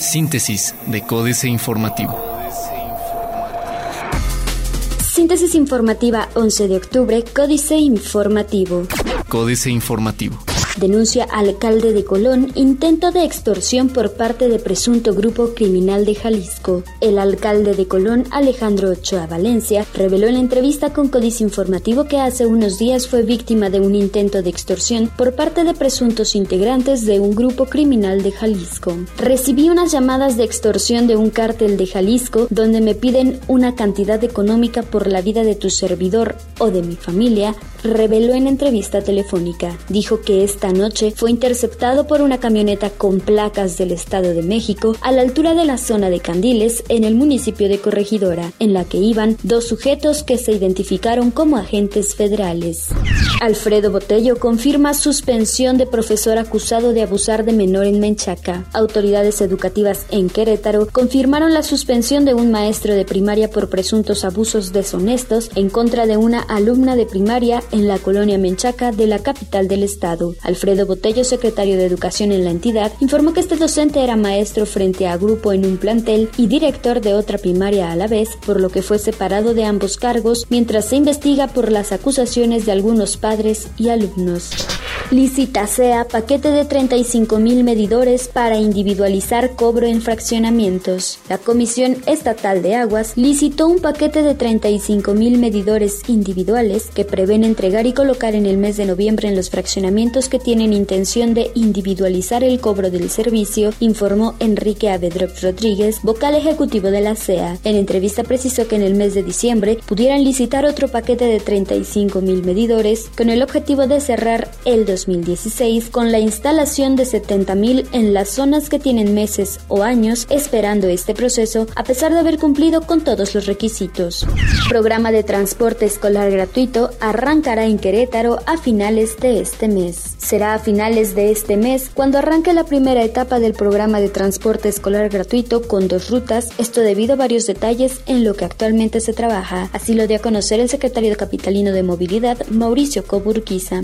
Síntesis de Códice Informativo. Síntesis informativa 11 de octubre, Códice Informativo. Códice Informativo. Denuncia alcalde de Colón intento de extorsión por parte de presunto grupo criminal de Jalisco. El alcalde de Colón, Alejandro Ochoa Valencia, reveló en la entrevista con Códice Informativo que hace unos días fue víctima de un intento de extorsión por parte de presuntos integrantes de un grupo criminal de Jalisco. Recibí unas llamadas de extorsión de un cártel de Jalisco donde me piden una cantidad económica por la vida de tu servidor o de mi familia, reveló en entrevista telefónica. Dijo que esta noche fue interceptado por una camioneta con placas del Estado de México a la altura de la zona de Candiles, en el municipio de Corregidora, en la que iban dos sujetos que se identificaron como agentes federales. Alfredo Botello confirma suspensión de profesor acusado de abusar de menor en Menchaca. Autoridades educativas en Querétaro confirmaron la suspensión de un maestro de primaria por presuntos abusos deshonestos en contra de una alumna de primaria en la colonia Menchaca de la capital del estado. Alfredo Botello, secretario de Educación en la entidad, informó que este docente era maestro frente a grupo en un plantel y director de otra primaria a la vez, por lo que fue separado de ambos cargos mientras se investiga por las acusaciones de algunos padres y alumnos. Licita SEA paquete de 35 mil medidores para individualizar cobro en fraccionamientos. La Comisión Estatal de Aguas licitó un paquete de 35 mil medidores individuales que prevén entregar y colocar en el mes de noviembre en los fraccionamientos que tienen intención de individualizar el cobro del servicio, informó Enrique Avedrop Rodríguez, vocal ejecutivo de la SEA. En entrevista precisó que en el mes de diciembre pudieran licitar otro paquete de 35 mil medidores con el objetivo de cerrar el 2016 con la instalación de 70.000 en las zonas que tienen meses o años esperando este proceso a pesar de haber cumplido con todos los requisitos. Programa de transporte escolar gratuito en Querétaro a finales de este mes. Será a finales de este mes cuando arranque la primera etapa del programa de transporte escolar gratuito con dos rutas, esto debido a varios detalles en lo que actualmente se trabaja. Así lo dio a conocer el secretario capitalino de Movilidad, Mauricio Coburquiza.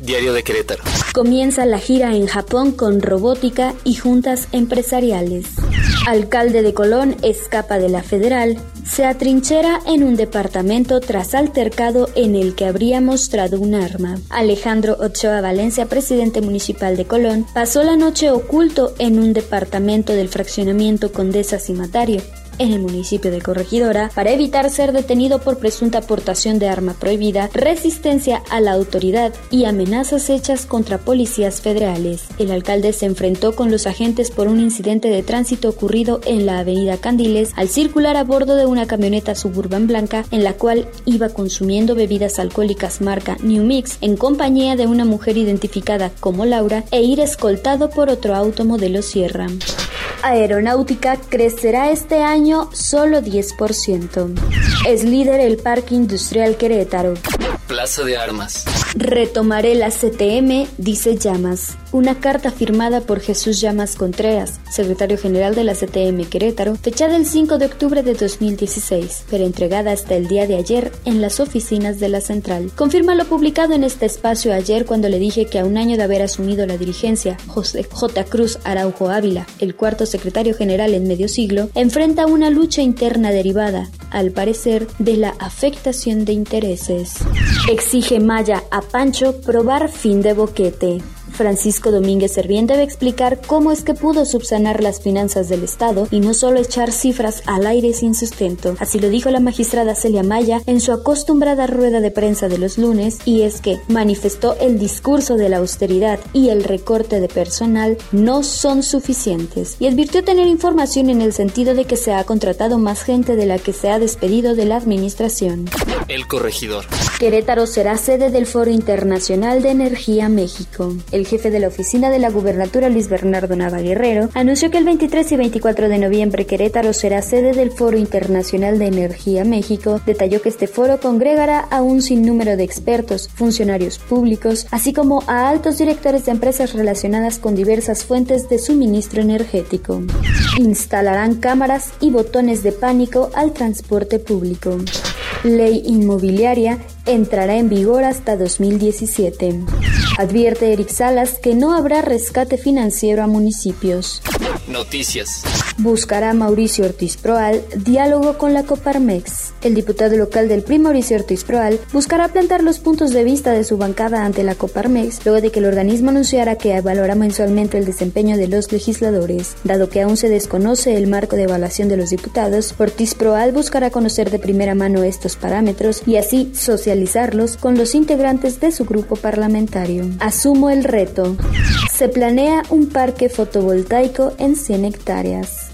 Diario de Querétaro. Comienza la gira en Japón con robótica y juntas empresariales. Alcalde de Colón escapa de la federal, se atrinchera en un departamento tras altercado en el que habría mostrado un arma. Alejandro Ochoa Valencia, presidente municipal de Colón, pasó la noche oculto en un departamento del fraccionamiento Condesa Cimatario en el municipio de Corregidora para evitar ser detenido por presunta aportación de arma prohibida, resistencia a la autoridad y amenazas hechas contra policías federales. El alcalde se enfrentó con los agentes por un incidente de tránsito ocurrido en la avenida Candiles al circular a bordo de una camioneta suburban blanca en la cual iba consumiendo bebidas alcohólicas marca New Mix en compañía de una mujer identificada como Laura e ir escoltado por otro auto modelo Sierra. Aeronáutica crecerá este año solo 10%. Es líder el Parque Industrial Querétaro. Plaza de Armas. Retomaré la CTM, dice Llamas. Una carta firmada por Jesús Llamas Contreras, secretario general de la CTM Querétaro, fechada el 5 de octubre de 2016, pero entregada hasta el día de ayer en las oficinas de la central. Confirma lo publicado en este espacio ayer cuando le dije que a un año de haber asumido la dirigencia, José J. Cruz Araujo Ávila, el cuarto secretario general en medio siglo, enfrenta una lucha interna derivada, al parecer, de la afectación de intereses. Exige Maya a Pancho probar fin de boquete. Francisco Domínguez Servién debe explicar cómo es que pudo subsanar las finanzas del Estado y no solo echar cifras al aire sin sustento. Así lo dijo la magistrada Celia Maya en su acostumbrada rueda de prensa de los lunes y es que manifestó el discurso de la austeridad y el recorte de personal no son suficientes y advirtió tener información en el sentido de que se ha contratado más gente de la que se ha despedido de la administración. El corregidor. Querétaro será sede del Foro Internacional de Energía México. El jefe de la oficina de la gubernatura, Luis Bernardo Nava anunció que el 23 y 24 de noviembre Querétaro será sede del Foro Internacional de Energía México. Detalló que este foro congregará a un sinnúmero de expertos, funcionarios públicos, así como a altos directores de empresas relacionadas con diversas fuentes de suministro energético. Instalarán cámaras y botones de pánico al transporte público. Ley inmobiliaria entrará en vigor hasta 2017. Advierte Eric Salas que no habrá rescate financiero a municipios. Noticias. Buscará Mauricio Ortiz Proal diálogo con la Coparmex. El diputado local del PRI Mauricio Ortiz Proal buscará plantar los puntos de vista de su bancada ante la Coparmex luego de que el organismo anunciara que evaluará mensualmente el desempeño de los legisladores. Dado que aún se desconoce el marco de evaluación de los diputados, Ortiz Proal buscará conocer de primera mano estos parámetros y así socializarlos con los integrantes de su grupo parlamentario. Asumo el reto. Se planea un parque fotovoltaico en 100 hectáreas.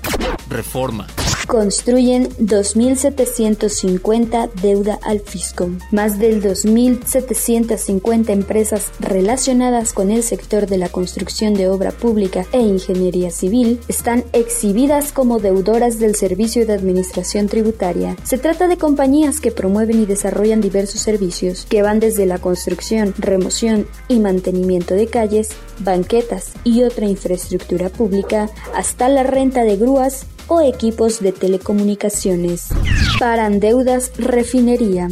Reforma. Construyen 2.750 deuda al fisco. Más del 2.750 empresas relacionadas con el sector de la construcción de obra pública e ingeniería civil están exhibidas como deudoras del Servicio de Administración Tributaria. Se trata de compañías que promueven y desarrollan diversos servicios que van desde la construcción, remoción y mantenimiento de calles, banquetas y otra infraestructura pública hasta la renta de grúas o equipos de telecomunicaciones. Paran deudas refinería.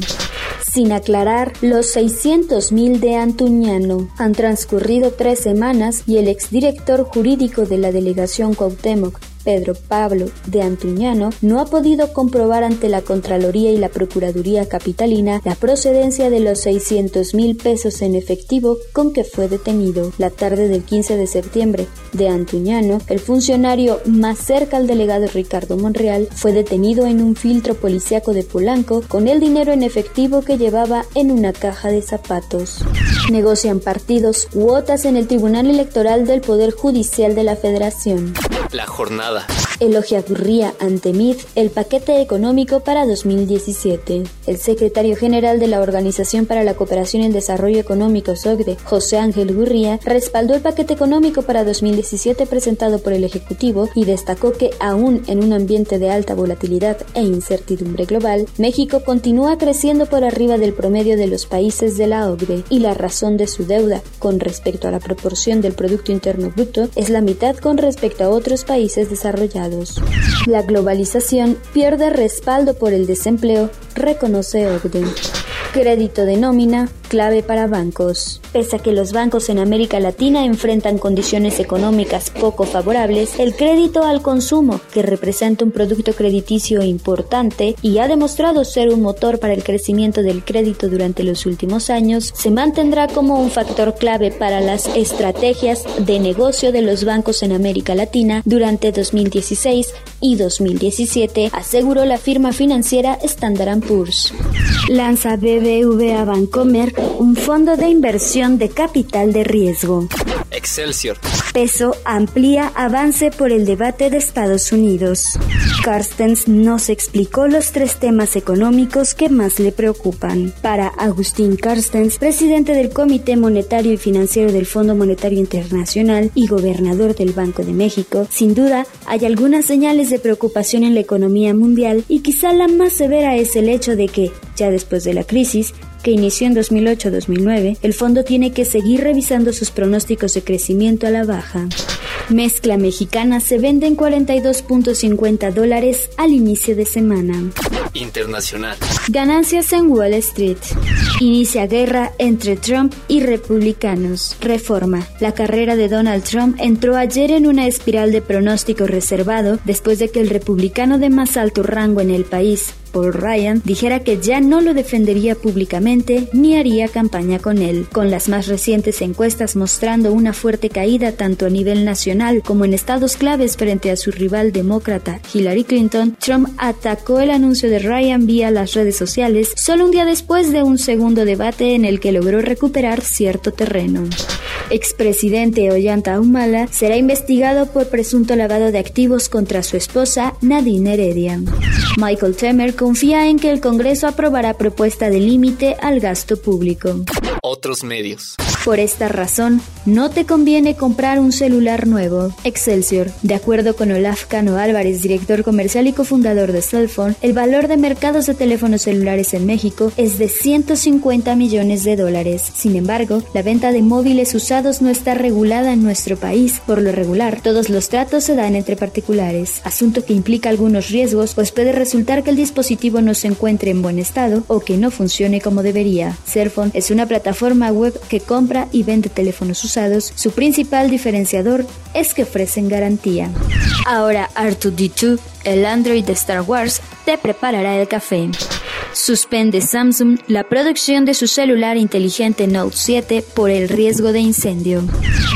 Sin aclarar los 600.000 de Antuñano. Han transcurrido tres semanas y el exdirector jurídico de la delegación Cuauhtémoc, Pedro Pablo de Antuñano no ha podido comprobar ante la Contraloría y la Procuraduría Capitalina la procedencia de los 600 mil pesos en efectivo con que fue detenido. La tarde del 15 de septiembre de Antuñano, el funcionario más cerca al delegado Ricardo Monreal fue detenido en un filtro policíaco de Polanco con el dinero en efectivo que llevaba en una caja de zapatos. Negocian partidos cuotas en el Tribunal Electoral del Poder Judicial de la Federación. La jornada. nada. Gurría ante MIT el paquete económico para 2017. El secretario general de la Organización para la Cooperación y el Desarrollo Económico SOCDE, José Ángel Gurría, respaldó el paquete económico para 2017 presentado por el Ejecutivo y destacó que aún en un ambiente de alta volatilidad e incertidumbre global, México continúa creciendo por arriba del promedio de los países de la OCDE y la razón de su deuda con respecto a la proporción del Producto Interno Bruto es la mitad con respecto a otros países desarrollados. La globalización pierde respaldo por el desempleo, reconoce Ogden. Crédito de nómina, clave para bancos. Pese a que los bancos en América Latina enfrentan condiciones económicas poco favorables, el crédito al consumo, que representa un producto crediticio importante y ha demostrado ser un motor para el crecimiento del crédito durante los últimos años, se mantendrá como un factor clave para las estrategias de negocio de los bancos en América Latina durante 2016 y 2017, aseguró la firma financiera Standard Poor's. Lanza BBVA Bancomer un fondo de inversión de capital de riesgo. Excelsior. Peso amplía avance por el debate de Estados Unidos. Carstens nos explicó los tres temas económicos que más le preocupan. Para Agustín Carstens, presidente del Comité Monetario y Financiero del Fondo Monetario Internacional y gobernador del Banco de México, sin duda hay algunas señales de preocupación en la economía mundial y quizá la más severa es el hecho de que, ya después de la crisis, que inició en 2008-2009, el fondo tiene que seguir revisando sus pronósticos de crecimiento a la baja. Mezcla mexicana se vende en 42.50 dólares al inicio de semana. Internacional. Ganancias en Wall Street. Inicia guerra entre Trump y republicanos. Reforma. La carrera de Donald Trump entró ayer en una espiral de pronóstico reservado después de que el republicano de más alto rango en el país, Paul Ryan dijera que ya no lo defendería públicamente ni haría campaña con él, con las más recientes encuestas mostrando una fuerte caída tanto a nivel nacional como en estados claves frente a su rival demócrata Hillary Clinton, Trump atacó el anuncio de Ryan vía las redes sociales solo un día después de un segundo debate en el que logró recuperar cierto terreno. Expresidente Ollanta Humala será investigado por presunto lavado de activos contra su esposa Nadine Heredia. Michael Temer confía en que el Congreso aprobará propuesta de límite al gasto público. Otros medios. Por esta razón, no te conviene comprar un celular nuevo. Excelsior. De acuerdo con Olaf Cano Álvarez, director comercial y cofundador de Cellphone, el valor de mercados de teléfonos celulares en México es de 150 millones de dólares. Sin embargo, la venta de móviles usados no está regulada en nuestro país. Por lo regular, todos los tratos se dan entre particulares, asunto que implica algunos riesgos, pues puede resultar que el dispositivo no se encuentre en buen estado o que no funcione como debería. Cellphone es una plataforma web que compra y vende teléfonos usados, su principal diferenciador es que ofrecen garantía. Ahora R2D2, el Android de Star Wars, te preparará el café. Suspende Samsung la producción de su celular inteligente Note 7 por el riesgo de incendio.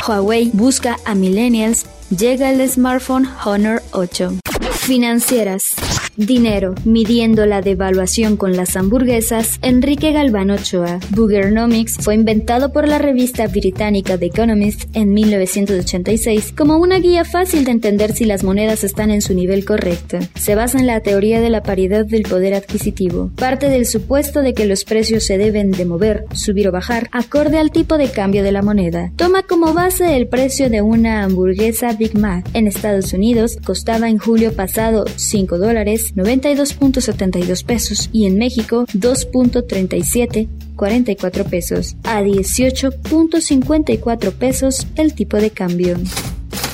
Huawei busca a millennials, llega el smartphone Honor 8. Financieras. Dinero, midiendo la devaluación con las hamburguesas, Enrique Galván Ochoa. Boogernomics fue inventado por la revista británica The Economist en 1986 como una guía fácil de entender si las monedas están en su nivel correcto. Se basa en la teoría de la paridad del poder adquisitivo. Parte del supuesto de que los precios se deben de mover, subir o bajar, acorde al tipo de cambio de la moneda. Toma como base el precio de una hamburguesa Big Mac. En Estados Unidos costaba en julio pasado 5 dólares 92.72 pesos y en México 2.37 44 pesos a 18.54 pesos el tipo de cambio.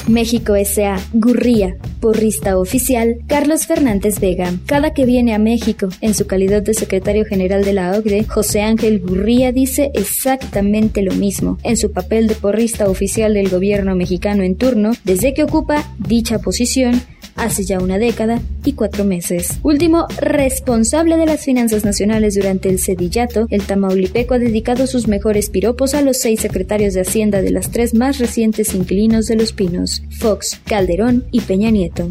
México S.A. Gurría, porrista oficial, Carlos Fernández Vega. Cada que viene a México, en su calidad de secretario general de la OCDE, José Ángel Gurría dice exactamente lo mismo en su papel de porrista oficial del gobierno mexicano en turno, desde que ocupa dicha posición hace ya una década y cuatro meses. Último responsable de las finanzas nacionales durante el sedillato, el tamaulipeco ha dedicado sus mejores piropos a los seis secretarios de Hacienda de las tres más recientes inquilinos de Los Pinos, Fox, Calderón y Peña Nieto.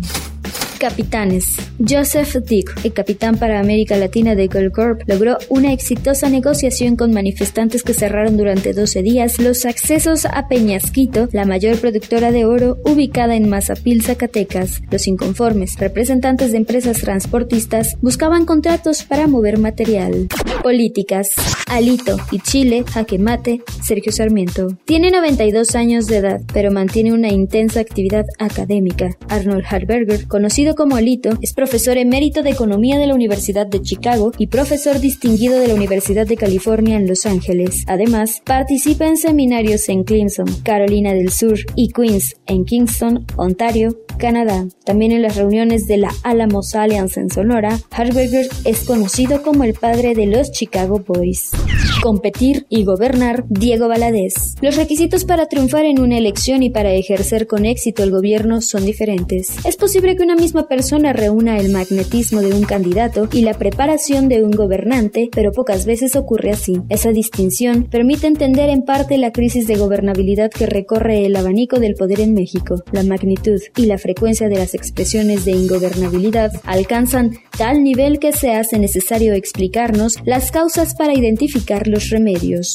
Capitanes. Joseph Dick, el capitán para América Latina de Gold Corp, logró una exitosa negociación con manifestantes que cerraron durante 12 días los accesos a Peñasquito, la mayor productora de oro ubicada en Mazapil, Zacatecas. Los inconformes, representantes de empresas transportistas, buscaban contratos para mover material. Políticas. Alito y Chile, jaque mate, Sergio Sarmiento. Tiene 92 años de edad, pero mantiene una intensa actividad académica. Arnold Harberger, conocido como Alito, es profesor emérito de Economía de la Universidad de Chicago y profesor distinguido de la Universidad de California en Los Ángeles. Además, participa en seminarios en Clemson, Carolina del Sur y Queens, en Kingston, Ontario, Canadá. También en las reuniones de la Alamos Alliance en Sonora, Harberger es conocido como el padre de los Chicago Boys. Competir y gobernar, Diego Valadez. Los requisitos para triunfar en una elección y para ejercer con éxito el gobierno son diferentes. Es posible que una misma persona reúna el magnetismo de un candidato y la preparación de un gobernante, pero pocas veces ocurre así. Esa distinción permite entender en parte la crisis de gobernabilidad que recorre el abanico del poder en México. La magnitud y la frecuencia de las expresiones de ingobernabilidad alcanzan tal nivel que se hace necesario explicarnos las causas para identificar los remedios.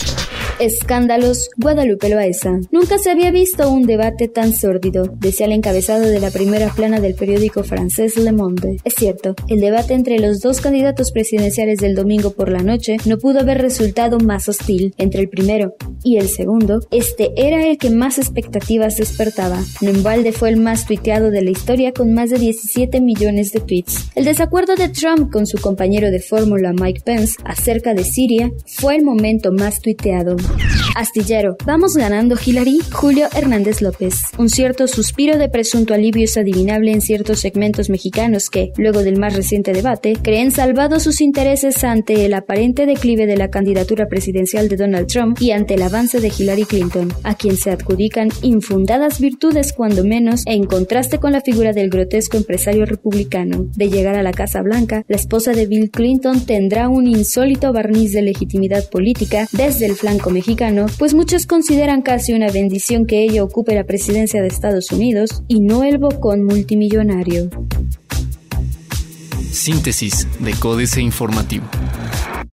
Escándalos Guadalupe Loaesa. Nunca se había visto un debate tan sórdido, decía el encabezado de la primera plana del periódico francés Le Monde. Es cierto, el debate entre los dos candidatos presidenciales del domingo por la noche no pudo haber resultado más hostil. Entre el primero y el segundo, este era el que más expectativas despertaba. No en balde fue el más tuiteado de la historia con más de 17 millones de tweets. El desacuerdo de Trump con su compañero de fórmula Mike Pence acerca de Siria fue el momento más tuiteado. Astillero, vamos ganando Hillary, Julio Hernández López. Un cierto suspiro de presunto alivio es adivinable en ciertos segmentos mexicanos que, luego del más reciente debate, creen salvados sus intereses ante el aparente declive de la candidatura presidencial de Donald Trump y ante el avance de Hillary Clinton, a quien se adjudican infundadas virtudes cuando menos en contraste con la figura del grotesco empresario republicano. De llegar a la Casa Blanca, la esposa de Bill Clinton tendrá un insólito barniz de legitimidad política desde el flanco mexicano, pues muchos consideran casi una bendición que ella ocupe la presidencia de Estados Unidos y no el bocón multimillonario. Síntesis de Códice Informativo.